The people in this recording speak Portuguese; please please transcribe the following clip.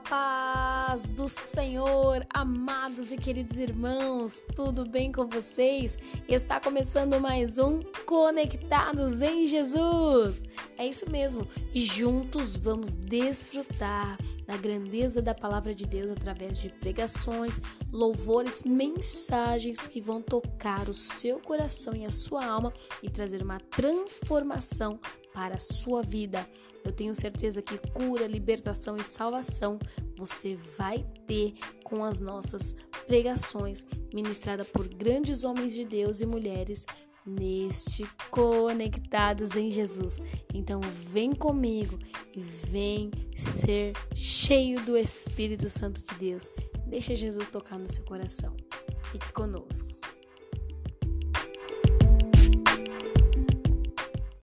paz do Senhor, amados e queridos irmãos, tudo bem com vocês? Está começando mais um Conectados em Jesus. É isso mesmo, e juntos vamos desfrutar da grandeza da palavra de Deus através de pregações, louvores, mensagens que vão tocar o seu coração e a sua alma e trazer uma transformação para a sua vida. Eu tenho certeza que cura, libertação e salvação você vai ter com as nossas pregações ministradas por grandes homens de Deus e mulheres neste Conectados em Jesus. Então vem comigo e vem ser cheio do Espírito Santo de Deus. Deixa Jesus tocar no seu coração. Fique conosco.